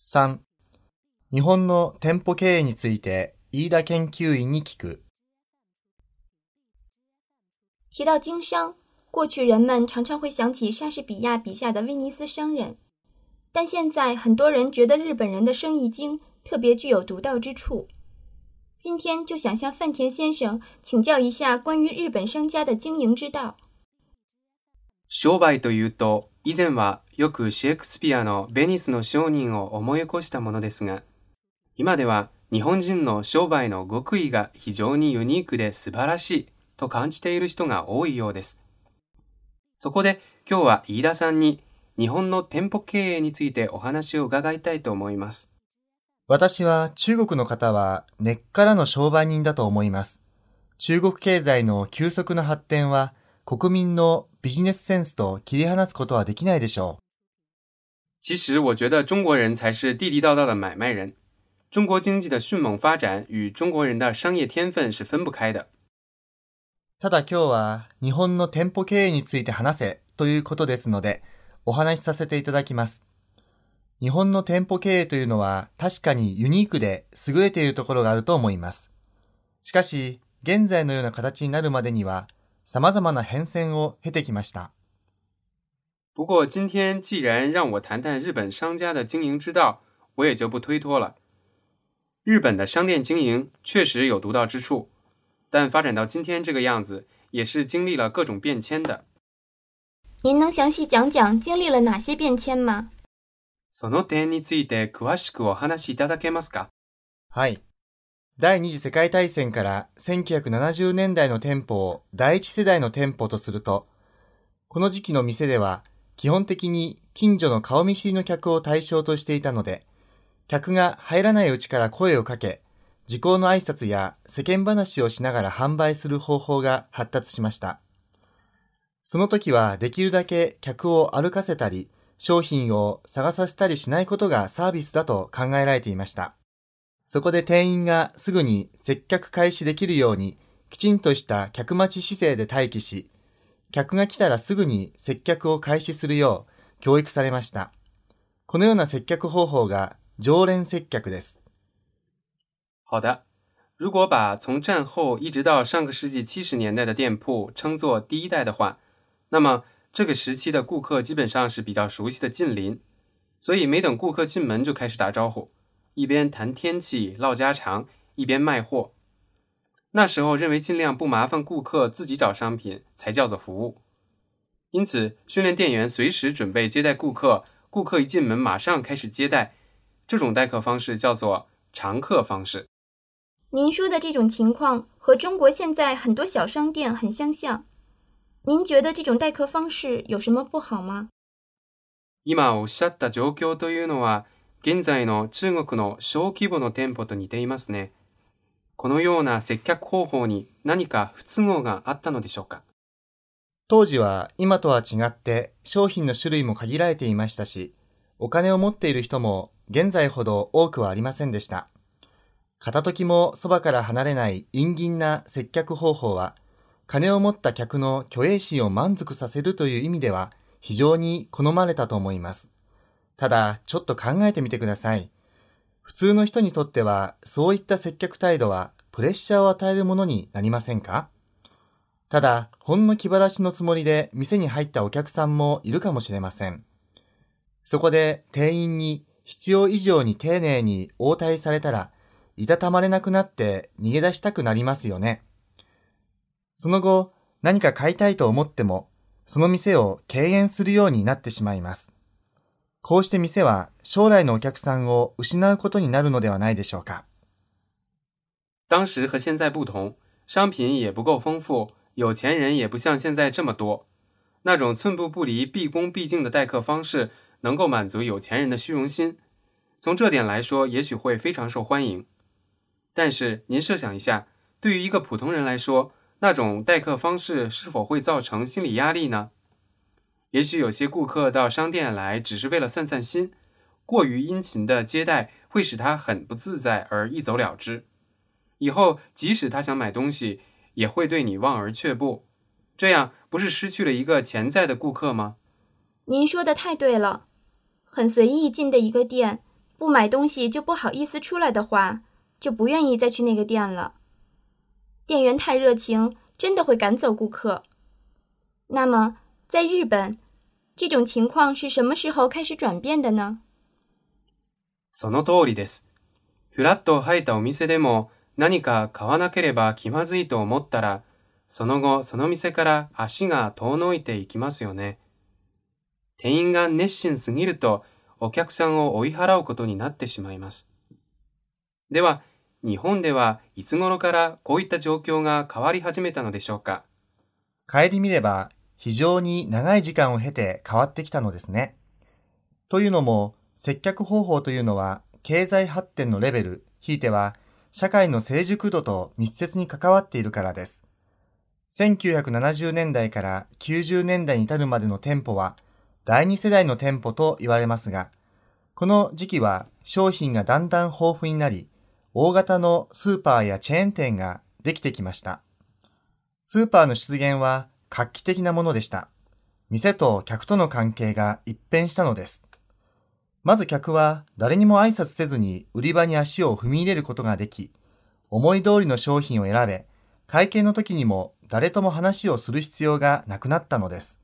3、日本の店舗経営について飯田研究員に聞く。提到经商，过去人们常常会想起莎士比亚笔下的威尼斯商人，但现在很多人觉得日本人的生意经特别具有独到之处。今天就想向范田先生请教一下关于日本商家的经营之道。商売というと、以前はよくシェイクスピアのベニスの商人を思い起こしたものですが、今では日本人の商売の極意が非常にユニークで素晴らしいと感じている人が多いようです。そこで今日は飯田さんに日本の店舗経営についてお話を伺いたいと思います。私は中国の方は根っからの商売人だと思います。中国経済の急速な発展は国民のビジネスセンスと切り離すことはできないでしょう。其实我觉得中国人才是地地道道的买卖人。中国经济的迅猛发展与中国人的商业天分是分不开的。ただ今日は日本の店舗経営について話せということですので、お話しさせていただきます。日本の店舗経営というのは確かにユニークで優れているところがあると思います。しかし、現在のような形になるまでには様々な変遷を経てきました。 不过今天既然让我谈谈日本商家的经营之道，我也就不推脱了。日本的商店经营确实有独到之处，但发展到今天这个样子，也是经历了各种变迁的。您能详细讲讲经历了哪些变迁吗？その点について詳しくお話しいただけますかはい。第二次世界大戦から1970年代の店舗を第一世代の店舗とすると、この時期の店では 基本的に近所の顔見知りの客を対象としていたので、客が入らないうちから声をかけ、時効の挨拶や世間話をしながら販売する方法が発達しました。その時はできるだけ客を歩かせたり、商品を探させたりしないことがサービスだと考えられていました。そこで店員がすぐに接客開始できるように、きちんとした客待ち姿勢で待機し、客が来たらすぐに接客を開始するよう教育されました。このような接客方法が常連接客です。好的。如果把从战后一直到上个世纪七十年代的店铺称作第一代的话，那么这个时期的顾客基本上是比较熟悉的近邻，所以没等顾客进门就开始打招呼，一边谈天气、唠家常，一边卖货。 那时候认为尽量不麻烦顾客自己找商品才叫做服务，因此训练店员随时准备接待顾客，顾客一进门马上开始接待，这种待客方式叫做常客方式。您说的这种情况和中国现在很多小商店很相像。您觉得这种待客方式有什么不好吗？今おっしゃった状況というのは、現在の中国の小規模の店舗と似ていますね。 このような接客方法に何か不都合があったのでしょうか？当時は今とは違って商品の種類も限られていましたし、お金を持っている人も現在ほど多くはありませんでした。片時もそばから離れない陰銀な接客方法は金を持った客の虚栄心を満足させるという意味では非常に好まれたと思います。ただ、ちょっと考えてみてください。普通の人にとっては、そういった接客態度はプレッシャーを与えるものになりませんか？ただ、ほんの気晴らしのつもりで店に入ったお客さんもいるかもしれません。そこで店員に必要以上に丁寧に応対されたら、いたたまれなくなって逃げ出したくなりますよね。その後、何か買いたいと思っても、その店を敬遠するようになってしまいます。こうして店は将来のお客さんを失うことになるのではないでしょうか。当时和现在不同，商品也不够丰富，有钱人也不像现在这么多。那种寸步不离、毕恭毕敬的待客方式，能够满足有钱人的虚荣心。从这点来说，也许会非常受欢迎。但是您设想一下，对于一个普通人来说，那种待客方式是否会造成心理压力呢？ 也许有些顾客到商店来只是为了散散心，过于殷勤的接待会使他很不自在而一走了之。以后即使他想买东西，也会对你望而却步，这样不是失去了一个潜在的顾客吗？您说的太对了，很随意进的一个店，不买东西就不好意思出来的话，就不愿意再去那个店了。店员太热情，真的会赶走顾客。那么，在日本，这种情况是什么时候开始转变的呢？その通りです。フラッと入ったお店でも何か買わなければ気まずいと思ったら、その後その店から足が遠のいていきますよね。店員が熱心すぎるとお客さんを追い払うことになってしまいます。では、日本ではいつ頃からこういった状況が変わり始めたのでしょうか？帰り見れば非常に長い時間を経て変わってきたのですね。というのも、接客方法というのは経済発展のレベル、ひいては社会の成熟度と密接に関わっているからです。1970年代から90年代に至るまでの店舗は第二世代の店舗と言われますが、この時期は商品がだんだん豊富になり、大型のスーパーやチェーン店ができてきました。スーパーの出現は画期的なものでした。店と客との関係が一変したのです。まず客は誰にも挨拶せずに売り場に足を踏み入れることができ、思い通りの商品を選べ、会計の時にも誰とも話をする必要がなくなったのです。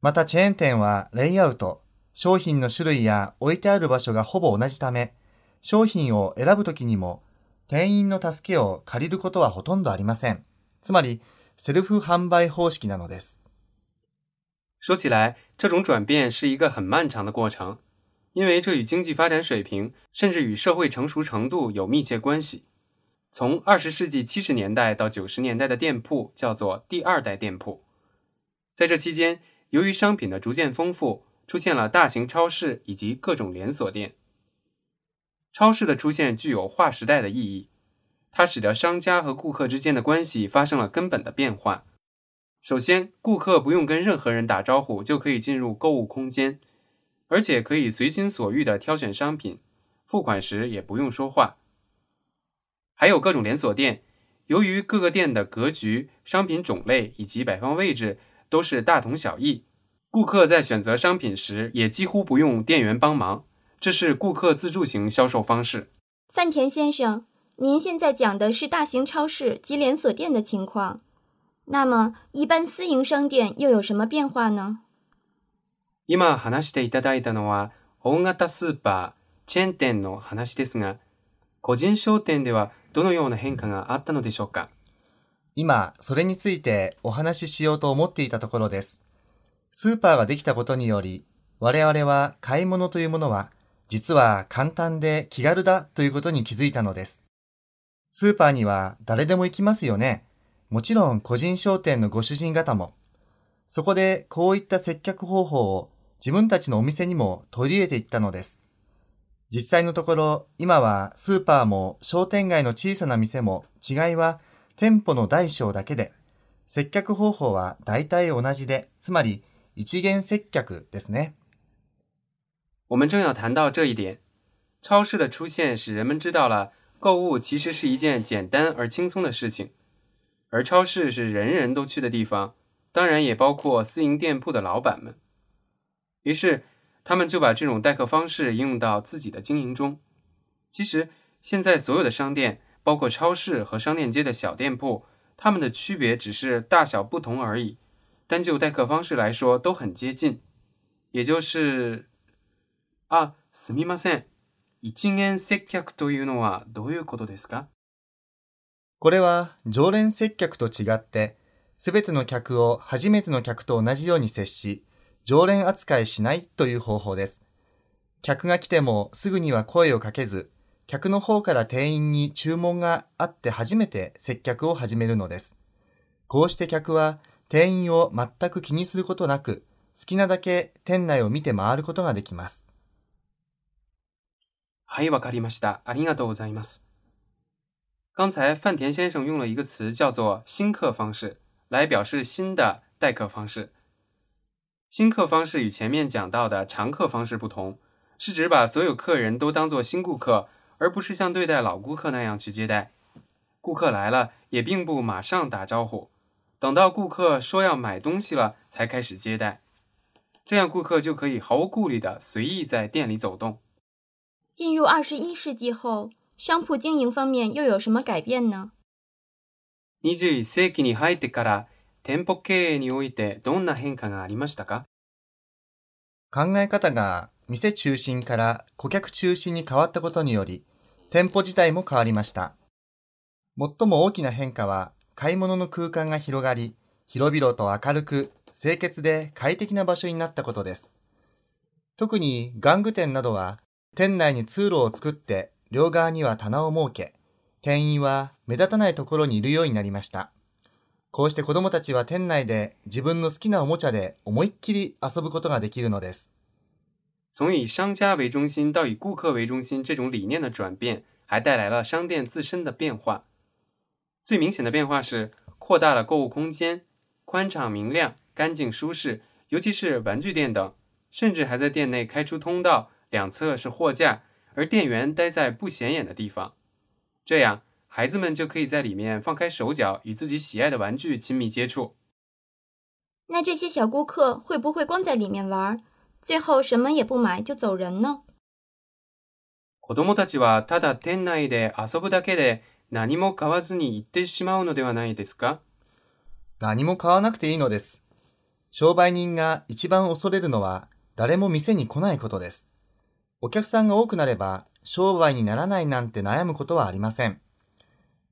またチェーン店はレイアウト、商品の種類や置いてある場所がほぼ同じため、商品を選ぶ時にも店員の助けを借りることはほとんどありません。つまり、セルフ販売方式なのです。说起来，这种转变是一个很漫长的过程。因为这与经济发展水平，甚至与社会成熟程度有密切关系。从二十世纪七十年代到九十年代的店铺叫做第二代店铺。在这期间，由于商品的逐渐丰富，出现了大型超市以及各种连锁店。超市的出现具有划时代的意义， 它使得商家和顾客之间的关系发生了根本的变化。首先，顾客不用跟任何人打招呼就可以进入购物空间。而且可以随心所欲地挑选商品，付款时也不用说话。还有各种连锁店，由于各个店的格局、商品种类以及摆放位置都是大同小异，顾客在选择商品时也几乎不用店员帮忙，这是顾客自助型销售方式。范田先生，您现在讲的是大型超市及连锁店的情况，那么一般私营商店又有什么变化呢？今話していただいたのは大型スーパー、チェーン店の話ですが、個人商店ではどのような変化があったのでしょうか？今、それについてお話ししようと思っていたところです。スーパーができたことにより、我々は買い物というものは、実は簡単で気軽だということに気づいたのです。スーパーには誰でも行きますよね。もちろん個人商店のご主人方も。そこでこういった接客方法を自分たちのお店にも取り入れていったのです。実際のところ、今はスーパーも商店街の小さな店も違いは店舗の大小だけで、接客方法は大体同じで、つまり一元接客ですね。我们正要谈到这一点。超市的出现使人们知道了购物其实是一件简单而轻松的事情，而超市是人人都去的地方，当然也包括私营店铺的老板们。于是，他们就把这种待客方式应用到自己的经营中。其实，现在所有的商店，包括超市和商店街的小店铺，它们的区别只是大小不同而已。单就待客方式来说，都很接近。也就是啊，すみません。 一元接客というのはどういうことですか？これは常連接客と違って、すべての客を初めての客と同じように接し、常連扱いしないという方法です。客が来てもすぐには声をかけず、客の方から店員に注文があって初めて接客を始めるのです。こうして客は店員を全く気にすることなく、好きなだけ店内を見て回ることができます。はい、わかりました。ありがとうございます。刚才范田先生用了一个词叫做“新客方式”来表示新的待客方式。新客方式与前面讲到的常客方式不同，是指把所有客人都当作新顾客，而不是像对待老顾客那样去接待。顾客来了也并不马上打招呼，等到顾客说要买东西了才开始接待，这样顾客就可以毫无顾虑的随意在店里走动。 进入二十一世纪后，商铺经营方面又有什么改变呢？21世紀に入ってから店舗経営においてどんな変化がありましたか？考え方が店中心から顧客中心に変わったことにより、店舗自体も変わりました。最も大きな変化は、買い物の空間が広がり、広々と明るく、清潔で快適な場所になったことです。特に玩具店などは、店内に通路を作って、両側には棚を設け、店員は目立たないところにいるようになりました。こうして子供たちは店内で自分の好きなおもちゃで思いっきり遊ぶことができるのです。从以商家为中心到以顾客为中心这种理念的转变，还带来了商店自身的变化。最明显的变化是扩大了购物空间，宽敞明亮、干净舒适，尤其是玩具店等，甚至还在店内开出通道，两侧是货架，而店员待在不显眼的地方。这样，孩子们就可以在里面放开手脚，与自己喜爱的玩具亲密接触。那这些小顾客会不会光在里面玩，最后什么也不买就走人呢？子供たちはただ店内で遊ぶだけで何も買わずに行ってしまうのではないですか？何も買わなくていいのです。商売人が一番恐れるのは誰も店に来ないことです。お客さんが多くなれば商売にならないなんて悩むことはありません。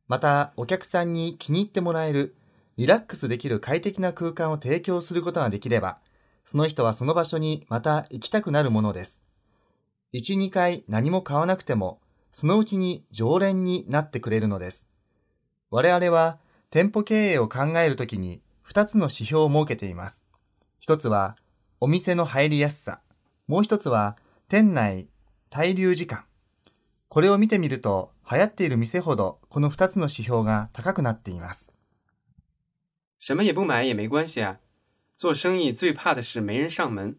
また、お客さんに気に入ってもらえる、リラックスできる快適な空間を提供することができれば、その人はその場所にまた行きたくなるものです。1、2回何も買わなくても、そのうちに常連になってくれるのです。我々は店舗経営を考えるときに2つの指標を設けています。一つはお店の入りやすさ。もう一つは店内滞留時間。これを見てみると流行っている店ほどこの2つの指標が高くなっています。什么也不买也没关系啊。做生意最怕的是没人上门，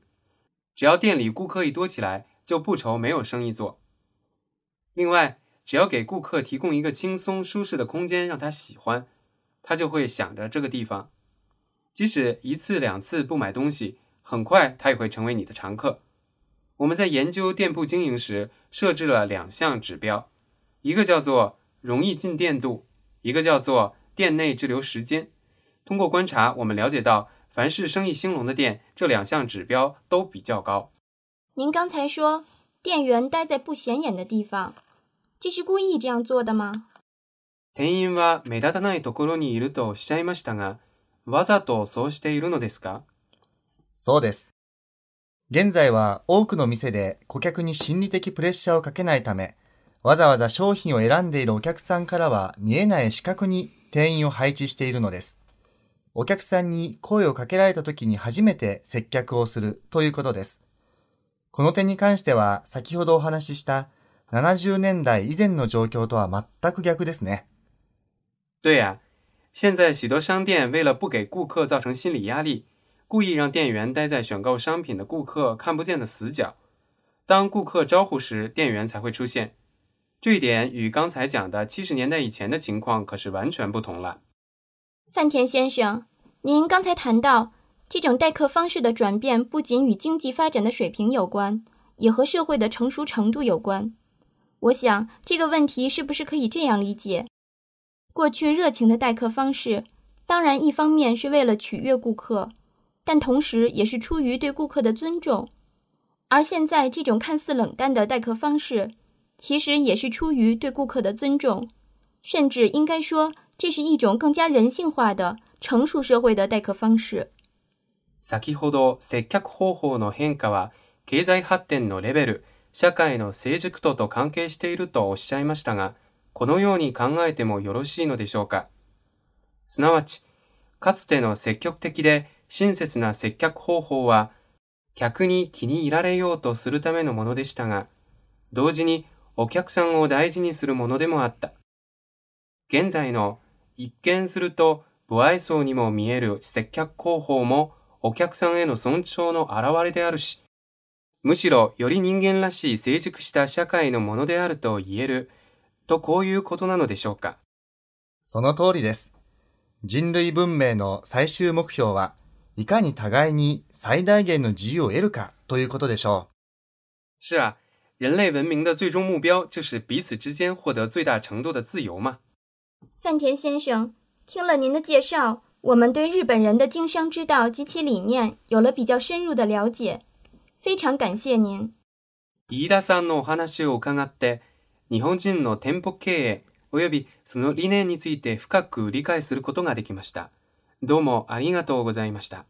只要店里顾客一多起来，就不愁没有生意做。另外，只要给顾客提供一个轻松舒适的空间，让他喜欢，他就会想着这个地方。即使一次两次不买东西，很快他也会成为你的常客。 我们在研究店铺经营时，设置了两项指标，一个叫做容易进店度，一个叫做店内滞留时间。通过观察，我们了解到，凡是生意兴隆的店，这两项指标都比较高。您刚才说店员待在不显眼的地方，这是故意这样做的吗？店員は目立たないところにいるとおっしゃいましたが、わざとそうしているのですかそうです。 現在は多くの店で顧客に心理的プレッシャーをかけないため、わざわざ商品を選んでいるお客さんからは見えない視覚に店員を配置しているのです。お客さんに声をかけられた時に初めて接客をするということです。この点に関しては先ほどお話しした70年代以前の状況とは全く逆ですね。对呀、现在许多商店为了不给顾客造成心理压力，故意让店员待在选购商品的顾客看不见的死角。当顾客招呼时，店员才会出现。这一点与刚才讲的七十年代以前的情况可是完全不同了。范田先生，您刚才谈到这种待客方式的转变，不仅与经济发展的水平有关，也和社会的成熟程度有关。我想这个问题是不是可以这样理解？过去热情的待客方式，当然一方面是为了取悦顾客，但同时也是出于对顾客的尊重；而现在这种看似冷淡的待客方式，其实也是出于对顾客的尊重，甚至应该说，这是一种更加人性化的成熟社会的待客方式。先ほど接客方法の変化は経済発展のレベル、社会の成熟度と関係しているとおっしゃいましたが、このように考えてもよろしいのでしょうか。すなわち、かつての積極的で 親切な接客方法は、客に気に入られようとするためのものでしたが、同時にお客さんを大事にするものでもあった。現在の一見すると不愛想にも見える接客方法もお客さんへの尊重の表れであるし、むしろより人間らしい成熟した社会のものであると言える、とこういうことなのでしょうか。その通りです。人類文明の最終目標は、いかに互いに最大限の自由を得るかということでしょ是啊，人类文明的最终目标就是彼此之间获得最大程度的自由嘛。范田先生，听了您的介绍，我们对日本人的经商之道及其理念有了比较深入的了解。非常感谢您。飯田さんのお話を伺って、日本人の店舗経営及びその理念について深く理解することができました。どうもありがとうございました。